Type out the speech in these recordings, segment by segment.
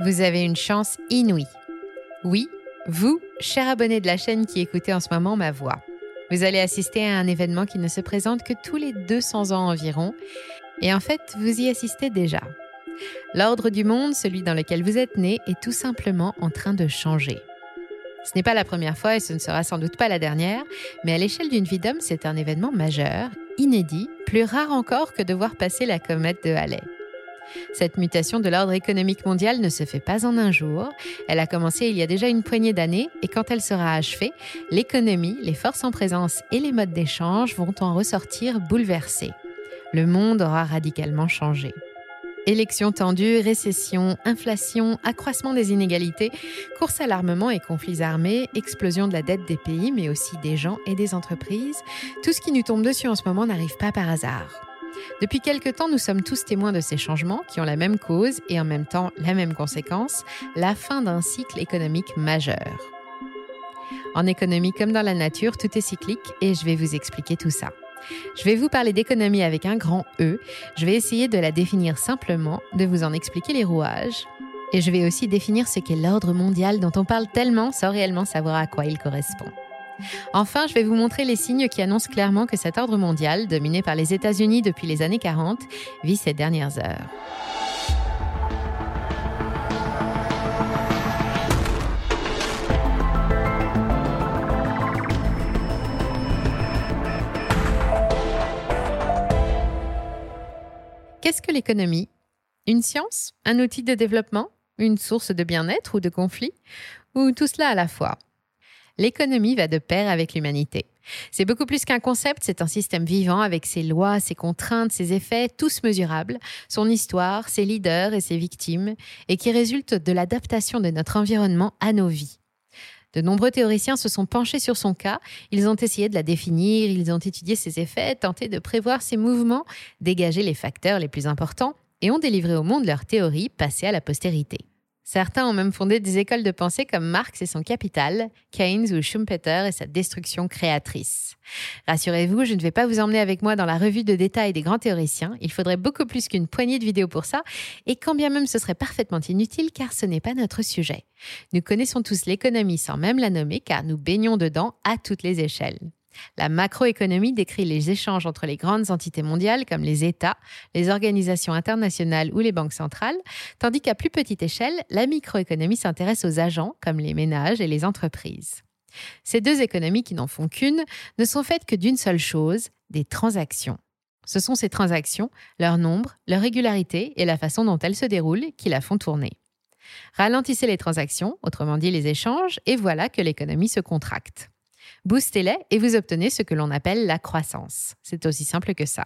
Vous avez une chance inouïe. Oui, vous, cher abonné de la chaîne qui écoutez en ce moment ma voix. Vous allez assister à un événement qui ne se présente que tous les 200 ans environ. Et en fait, vous y assistez déjà. L'ordre du monde, celui dans lequel vous êtes né, est tout simplement en train de changer. Ce n'est pas la première fois et ce ne sera sans doute pas la dernière, mais à l'échelle d'une vie d'homme, c'est un événement majeur, inédit, plus rare encore que de voir passer la comète de Halley. Cette mutation de l'ordre économique mondial ne se fait pas en un jour. Elle a commencé il y a déjà une poignée d'années et quand elle sera achevée, l'économie, les forces en présence et les modes d'échange vont en ressortir bouleversés. Le monde aura radicalement changé. Élections tendues, récession, inflation, accroissement des inégalités, course à l'armement et conflits armés, explosion de la dette des pays, mais aussi des gens et des entreprises, tout ce qui nous tombe dessus en ce moment n'arrive pas par hasard. Depuis quelque temps, nous sommes tous témoins de ces changements qui ont la même cause et en même temps la même conséquence, la fin d'un cycle économique majeur. En économie comme dans la nature, tout est cyclique et je vais vous expliquer tout ça. Je vais vous parler d'économie avec un grand E, je vais essayer de la définir simplement, de vous en expliquer les rouages, et je vais aussi définir ce qu'est l'ordre mondial dont on parle tellement sans réellement savoir à quoi il correspond. Enfin, je vais vous montrer les signes qui annoncent clairement que cet ordre mondial, dominé par les États-Unis depuis les années 40, vit ses dernières heures. Qu'est-ce que l'économie? Une science? Un outil de développement? Une source de bien-être ou de conflit? Ou tout cela à la fois? L'économie va de pair avec l'humanité. C'est beaucoup plus qu'un concept, c'est un système vivant avec ses lois, ses contraintes, ses effets, tous mesurables, son histoire, ses leaders et ses victimes, et qui résulte de l'adaptation de notre environnement à nos vies. De nombreux théoriciens se sont penchés sur son cas, ils ont essayé de la définir, ils ont étudié ses effets, tenté de prévoir ses mouvements, dégagé les facteurs les plus importants, et ont délivré au monde leurs théories passées à la postérité. Certains ont même fondé des écoles de pensée comme Marx et son capital, Keynes ou Schumpeter et sa destruction créatrice. Rassurez-vous, je ne vais pas vous emmener avec moi dans la revue de détails des grands théoriciens, il faudrait beaucoup plus qu'une poignée de vidéos pour ça, et quand bien même ce serait parfaitement inutile car ce n'est pas notre sujet. Nous connaissons tous l'économie sans même la nommer car nous baignons dedans à toutes les échelles. La macroéconomie décrit les échanges entre les grandes entités mondiales comme les États, les organisations internationales ou les banques centrales, tandis qu'à plus petite échelle, la microéconomie s'intéresse aux agents comme les ménages et les entreprises. Ces deux économies qui n'en font qu'une ne sont faites que d'une seule chose, des transactions. Ce sont ces transactions, leur nombre, leur régularité et la façon dont elles se déroulent qui la font tourner. Ralentissez les transactions, autrement dit les échanges, et voilà que l'économie se contracte. Boostez-les et vous obtenez ce que l'on appelle la croissance. C'est aussi simple que ça.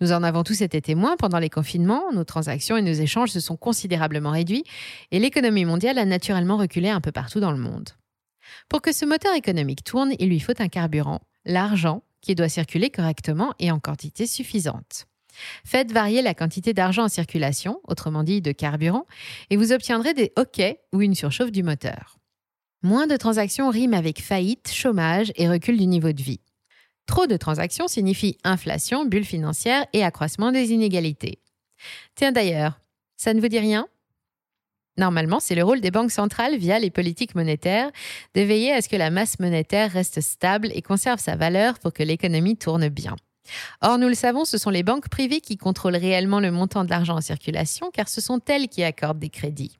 Nous en avons tous été témoins pendant les confinements, nos transactions et nos échanges se sont considérablement réduits et l'économie mondiale a naturellement reculé un peu partout dans le monde. Pour que ce moteur économique tourne, il lui faut un carburant, l'argent, qui doit circuler correctement et en quantité suffisante. Faites varier la quantité d'argent en circulation, autrement dit de carburant, et vous obtiendrez des hoquets ou une surchauffe du moteur. Moins de transactions riment avec faillite, chômage et recul du niveau de vie. Trop de transactions signifie inflation, bulle financière et accroissement des inégalités. Tiens d'ailleurs, ça ne vous dit rien? Normalement, c'est le rôle des banques centrales, via les politiques monétaires, de veiller à ce que la masse monétaire reste stable et conserve sa valeur pour que l'économie tourne bien. Or, nous le savons, ce sont les banques privées qui contrôlent réellement le montant de l'argent en circulation, car ce sont elles qui accordent des crédits.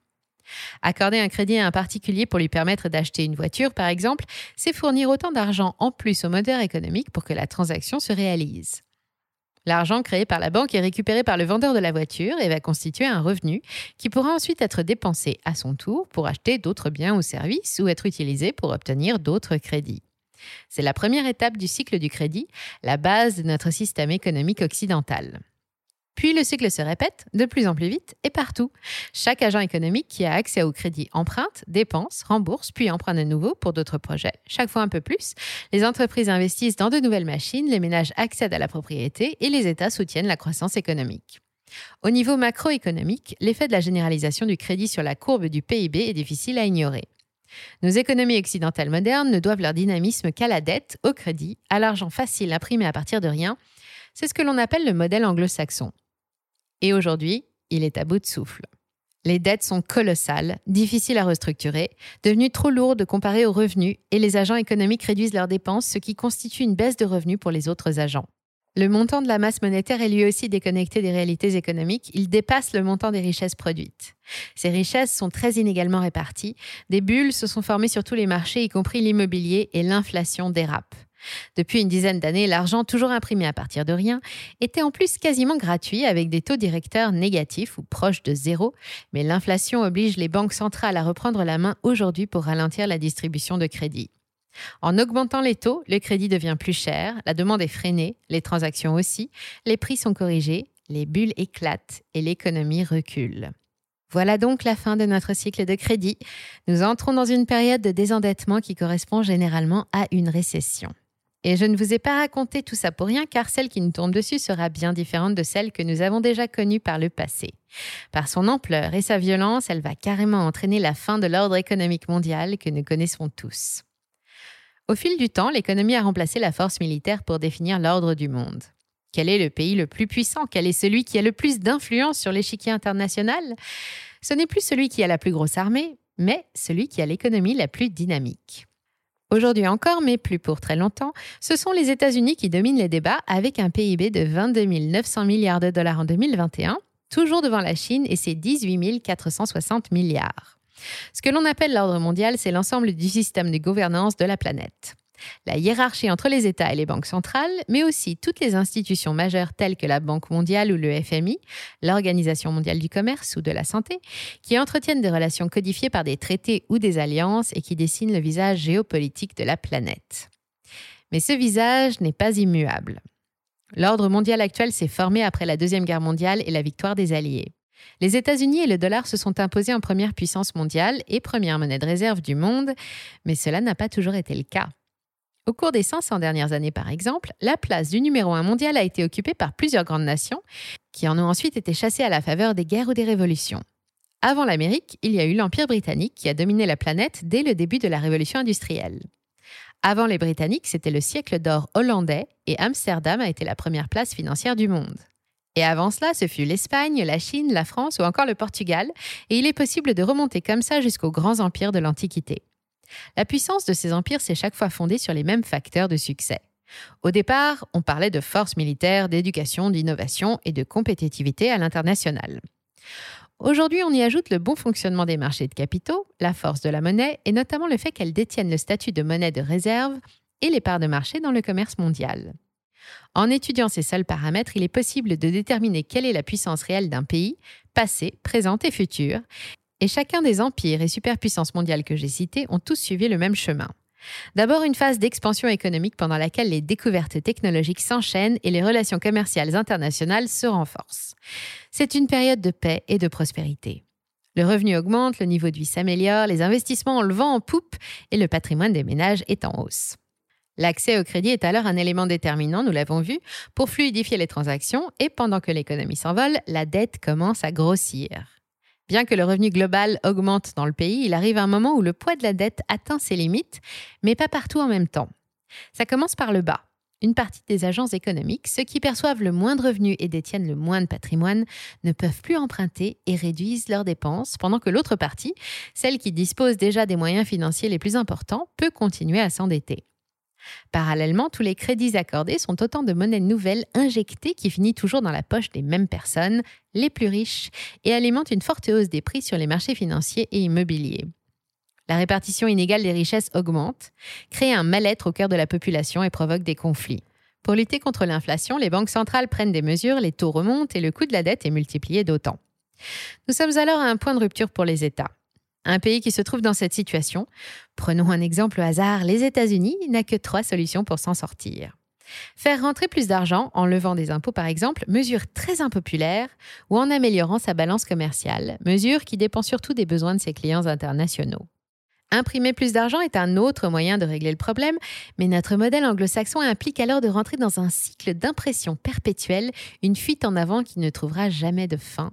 Accorder un crédit à un particulier pour lui permettre d'acheter une voiture, par exemple, c'est fournir autant d'argent en plus au moteur économique pour que la transaction se réalise. L'argent créé par la banque est récupéré par le vendeur de la voiture et va constituer un revenu qui pourra ensuite être dépensé à son tour pour acheter d'autres biens ou services ou être utilisé pour obtenir d'autres crédits. C'est la première étape du cycle du crédit, la base de notre système économique occidental. Puis le cycle se répète de plus en plus vite et partout. Chaque agent économique qui a accès au crédit emprunte, dépense, rembourse, puis emprunte de nouveau pour d'autres projets, chaque fois un peu plus. Les entreprises investissent dans de nouvelles machines, les ménages accèdent à la propriété et les États soutiennent la croissance économique. Au niveau macroéconomique, l'effet de la généralisation du crédit sur la courbe du PIB est difficile à ignorer. Nos économies occidentales modernes ne doivent leur dynamisme qu'à la dette, au crédit, à l'argent facile imprimé à partir de rien. C'est ce que l'on appelle le modèle anglo-saxon. Et aujourd'hui, il est à bout de souffle. Les dettes sont colossales, difficiles à restructurer, devenues trop lourdes comparées aux revenus, et les agents économiques réduisent leurs dépenses, ce qui constitue une baisse de revenus pour les autres agents. Le montant de la masse monétaire est lui aussi déconnecté des réalités économiques, il dépasse le montant des richesses produites. Ces richesses sont très inégalement réparties, des bulles se sont formées sur tous les marchés, y compris l'immobilier, et l'inflation dérape. Depuis une dizaine d'années, l'argent toujours imprimé à partir de rien était en plus quasiment gratuit avec des taux directeurs négatifs ou proches de zéro, mais l'inflation oblige les banques centrales à reprendre la main aujourd'hui pour ralentir la distribution de crédit. En augmentant les taux, le crédit devient plus cher, la demande est freinée, les transactions aussi, les prix sont corrigés, les bulles éclatent et l'économie recule. Voilà donc la fin de notre cycle de crédit. Nous entrons dans une période de désendettement qui correspond généralement à une récession. Et je ne vous ai pas raconté tout ça pour rien car celle qui nous tombe dessus sera bien différente de celle que nous avons déjà connue par le passé. Par son ampleur et sa violence, elle va carrément entraîner la fin de l'ordre économique mondial que nous connaissons tous. Au fil du temps, l'économie a remplacé la force militaire pour définir l'ordre du monde. Quel est le pays le plus puissant? Quel est celui qui a le plus d'influence sur l'échiquier international? Ce n'est plus celui qui a la plus grosse armée, mais celui qui a l'économie la plus dynamique. Aujourd'hui encore, mais plus pour très longtemps, ce sont les États-Unis qui dominent les débats avec un PIB de 22 900 milliards de dollars en 2021, toujours devant la Chine et ses 18 460 milliards. Ce que l'on appelle l'ordre mondial, c'est l'ensemble du système de gouvernance de la planète la hiérarchie entre les États et les banques centrales, mais aussi toutes les institutions majeures telles que la Banque mondiale ou le FMI, l'Organisation mondiale du commerce ou de la santé, qui entretiennent des relations codifiées par des traités ou des alliances et qui dessinent le visage géopolitique de la planète. Mais ce visage n'est pas immuable. L'ordre mondial actuel s'est formé après la Deuxième Guerre mondiale et la victoire des Alliés. Les États-Unis et le dollar se sont imposés en première puissance mondiale et première monnaie de réserve du monde, mais cela n'a pas toujours été le cas. Au cours des 500 dernières années, par exemple, la place du numéro 1 mondial a été occupée par plusieurs grandes nations, qui en ont ensuite été chassées à la faveur des guerres ou des révolutions. Avant l'Amérique, il y a eu l'Empire britannique qui a dominé la planète dès le début de la révolution industrielle. Avant les Britanniques, c'était le siècle d'or hollandais et Amsterdam a été la première place financière du monde. Et avant cela, ce fut l'Espagne, la Chine, la France ou encore le Portugal, et il est possible de remonter comme ça jusqu'aux grands empires de l'Antiquité. La puissance de ces empires s'est chaque fois fondée sur les mêmes facteurs de succès. Au départ, on parlait de force militaire, d'éducation, d'innovation et de compétitivité à l'international. Aujourd'hui, on y ajoute le bon fonctionnement des marchés de capitaux, la force de la monnaie et notamment le fait qu'elle détienne le statut de monnaie de réserve et les parts de marché dans le commerce mondial. En étudiant ces seuls paramètres, il est possible de déterminer quelle est la puissance réelle d'un pays, passé, présent et futur, et chacun des empires et superpuissances mondiales que j'ai cités ont tous suivi le même chemin. D'abord une phase d'expansion économique pendant laquelle les découvertes technologiques s'enchaînent et les relations commerciales internationales se renforcent. C'est une période de paix et de prospérité. Le revenu augmente, le niveau de vie s'améliore, les investissements ont le vent en poupe et le patrimoine des ménages est en hausse. L'accès au crédit est alors un élément déterminant, nous l'avons vu, pour fluidifier les transactions et pendant que l'économie s'envole, la dette commence à grossir. Bien que le revenu global augmente dans le pays, il arrive un moment où le poids de la dette atteint ses limites, mais pas partout en même temps. Ça commence par le bas. Une partie des agences économiques, ceux qui perçoivent le moins de revenus et détiennent le moins de patrimoine, ne peuvent plus emprunter et réduisent leurs dépenses, pendant que l'autre partie, celle qui dispose déjà des moyens financiers les plus importants, peut continuer à s'endetter. Parallèlement, tous les crédits accordés sont autant de monnaies nouvelles injectées qui finit toujours dans la poche des mêmes personnes, les plus riches, et alimentent une forte hausse des prix sur les marchés financiers et immobiliers. La répartition inégale des richesses augmente, crée un mal-être au cœur de la population et provoque des conflits. Pour lutter contre l'inflation, les banques centrales prennent des mesures, les taux remontent et le coût de la dette est multiplié d'autant. Nous sommes alors à un point de rupture pour les États. Un pays qui se trouve dans cette situation, prenons un exemple au hasard, les États-Unis, n'a que trois solutions pour s'en sortir. Faire rentrer plus d'argent en levant des impôts par exemple, mesure très impopulaire, ou en améliorant sa balance commerciale, mesure qui dépend surtout des besoins de ses clients internationaux. Imprimer plus d'argent est un autre moyen de régler le problème, mais notre modèle anglo-saxon implique alors de rentrer dans un cycle d'impression perpétuelle, une fuite en avant qui ne trouvera jamais de fin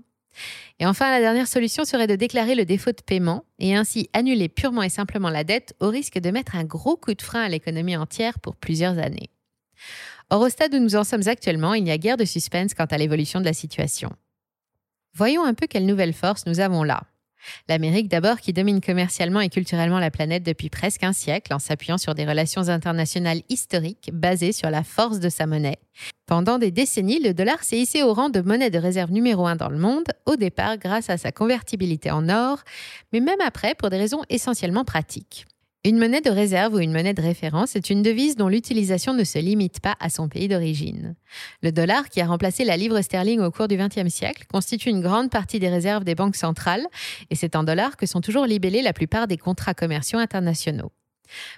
et enfin, la dernière solution serait de déclarer le défaut de paiement et ainsi annuler purement et simplement la dette au risque de mettre un gros coup de frein à l'économie entière pour plusieurs années. Or, au stade où nous en sommes actuellement, il n'y a guère de suspense quant à l'évolution de la situation. Voyons un peu quelle nouvelle force nous avons là. L'Amérique d'abord qui domine commercialement et culturellement la planète depuis presque un siècle en s'appuyant sur des relations internationales historiques basées sur la force de sa monnaie. Pendant des décennies, le dollar s'est hissé au rang de monnaie de réserve numéro un dans le monde, au départ grâce à sa convertibilité en or, mais même après pour des raisons essentiellement pratiques. Une monnaie de réserve ou une monnaie de référence est une devise dont l'utilisation ne se limite pas à son pays d'origine. Le dollar, qui a remplacé la livre sterling au cours du XXe siècle, constitue une grande partie des réserves des banques centrales, et c'est en dollars que sont toujours libellés la plupart des contrats commerciaux internationaux.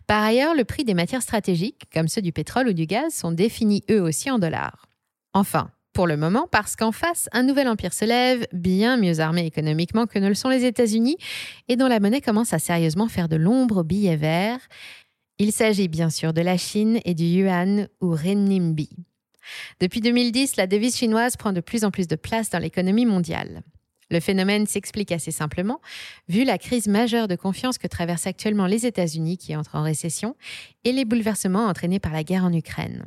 Par ailleurs, le prix des matières stratégiques, comme ceux du pétrole ou du gaz, sont définis eux aussi en dollars. Enfin, pour le moment, parce qu'en face, un nouvel empire se lève, bien mieux armé économiquement que ne le sont les États-Unis, et dont la monnaie commence à sérieusement faire de l'ombre aux billets verts. Il s'agit bien sûr de la Chine et du yuan ou renminbi. Depuis 2010, la devise chinoise prend de plus en plus de place dans l'économie mondiale. Le phénomène s'explique assez simplement, vu la crise majeure de confiance que traversent actuellement les États-Unis qui entrent en récession et les bouleversements entraînés par la guerre en Ukraine.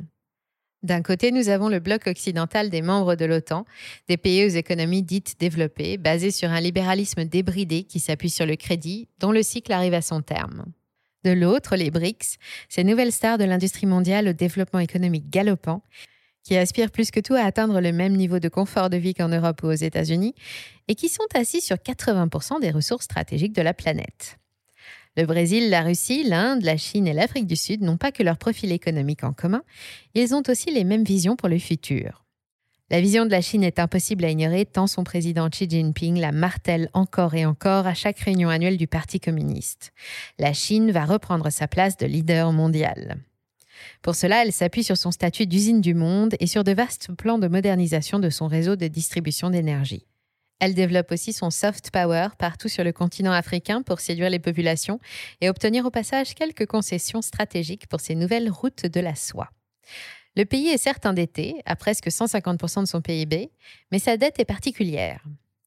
D'un côté, nous avons le bloc occidental des membres de l'OTAN, des pays aux économies dites développées, basées sur un libéralisme débridé qui s'appuie sur le crédit, dont le cycle arrive à son terme. De l'autre, les BRICS, ces nouvelles stars de l'industrie mondiale au développement économique galopant, qui aspirent plus que tout à atteindre le même niveau de confort de vie qu'en Europe ou aux États-Unis, et qui sont assis sur 80% des ressources stratégiques de la planète. Le Brésil, la Russie, l'Inde, la Chine et l'Afrique du Sud n'ont pas que leur profil économique en commun, ils ont aussi les mêmes visions pour le futur. La vision de la Chine est impossible à ignorer tant son président Xi Jinping la martèle encore et encore à chaque réunion annuelle du Parti communiste. La Chine va reprendre sa place de leader mondial. Pour cela, elle s'appuie sur son statut d'usine du monde et sur de vastes plans de modernisation de son réseau de distribution d'énergie. Elle développe aussi son soft power partout sur le continent africain pour séduire les populations et obtenir au passage quelques concessions stratégiques pour ses nouvelles routes de la soie. Le pays est certes endetté, à presque 150% de son PIB, mais sa dette est particulière.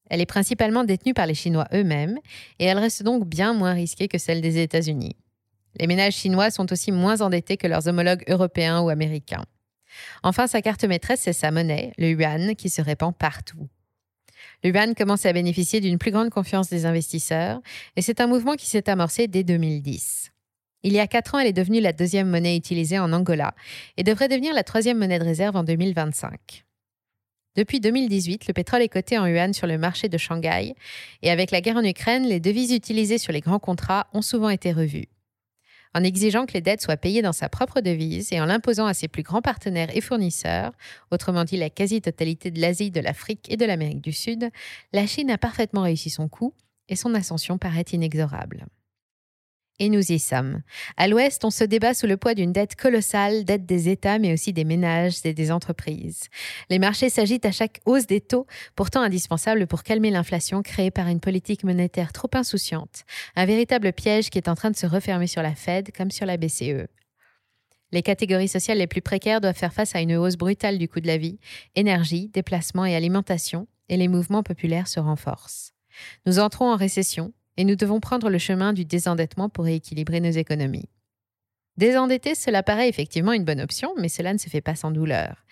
Elle est principalement détenue par les Chinois eux-mêmes et elle reste donc bien moins risquée que celle des États-Unis. Les ménages chinois sont aussi moins endettés que leurs homologues européens ou américains. Enfin, sa carte maîtresse, c'est sa monnaie, le yuan, qui se répand partout. Le commence à bénéficier d'une plus grande confiance des investisseurs et c'est un mouvement qui s'est amorcé dès 2010. Il y a quatre ans, elle est devenue la deuxième monnaie utilisée en Angola et devrait devenir la troisième monnaie de réserve en 2025. Depuis 2018, le pétrole est coté en yuan sur le marché de Shanghai et avec la guerre en Ukraine, les devises utilisées sur les grands contrats ont souvent été revues en exigeant que les dettes soient payées dans sa propre devise et en l'imposant à ses plus grands partenaires et fournisseurs, autrement dit la quasi-totalité de l'Asie, de l'Afrique et de l'Amérique du Sud, la Chine a parfaitement réussi son coup et son ascension paraît inexorable. Et nous y sommes. À l'Ouest, on se débat sous le poids d'une dette colossale, dette des États, mais aussi des ménages et des entreprises. Les marchés s'agitent à chaque hausse des taux, pourtant indispensables pour calmer l'inflation créée par une politique monétaire trop insouciante. Un véritable piège qui est en train de se refermer sur la Fed comme sur la BCE. Les catégories sociales les plus précaires doivent faire face à une hausse brutale du coût de la vie, énergie, déplacement et alimentation, et les mouvements populaires se renforcent. Nous entrons en récession, et nous devons prendre le chemin du désendettement pour rééquilibrer nos économies. Désendetter, cela paraît effectivement une bonne option, mais cela ne se fait pas sans douleur.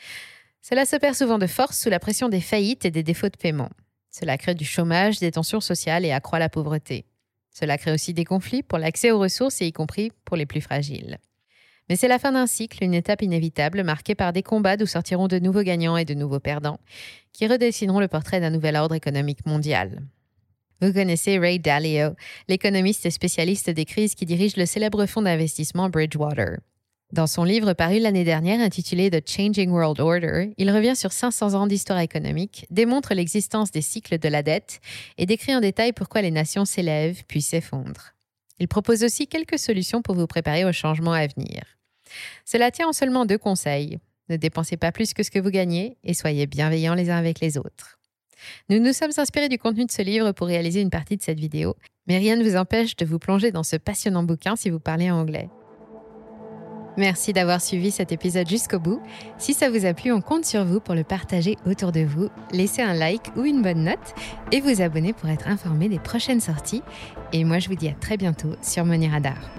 Cela se perd souvent de force sous la pression des faillites et des défauts de paiement. Cela crée du chômage, des tensions sociales et accroît la pauvreté. Cela crée aussi des conflits pour l'accès aux ressources et y compris pour les plus fragiles. Mais c'est la fin d'un cycle, une étape inévitable marquée par des combats d'où sortiront de nouveaux gagnants et de nouveaux perdants, qui redessineront le portrait d'un nouvel ordre économique mondial. Vous connaissez Ray Dalio, l'économiste et spécialiste des crises qui dirige le célèbre fonds d'investissement Bridgewater. Dans son livre paru l'année dernière intitulé The Changing World Order, il revient sur 500 ans d'histoire économique, démontre l'existence des cycles de la dette et décrit en détail pourquoi les nations s'élèvent puis s'effondrent. Il propose aussi quelques solutions pour vous préparer aux changements à venir. Cela tient en seulement deux conseils. Ne dépensez pas plus que ce que vous gagnez et soyez bienveillants les uns avec les autres. Nous nous sommes inspirés du contenu de ce livre pour réaliser une partie de cette vidéo, mais rien ne vous empêche de vous plonger dans ce passionnant bouquin si vous parlez anglais. Merci d'avoir suivi cet épisode jusqu'au bout. Si ça vous a plu, on compte sur vous pour le partager autour de vous, laisser un like ou une bonne note et vous abonner pour être informé des prochaines sorties. Et moi, je vous dis à très bientôt sur Money Radar.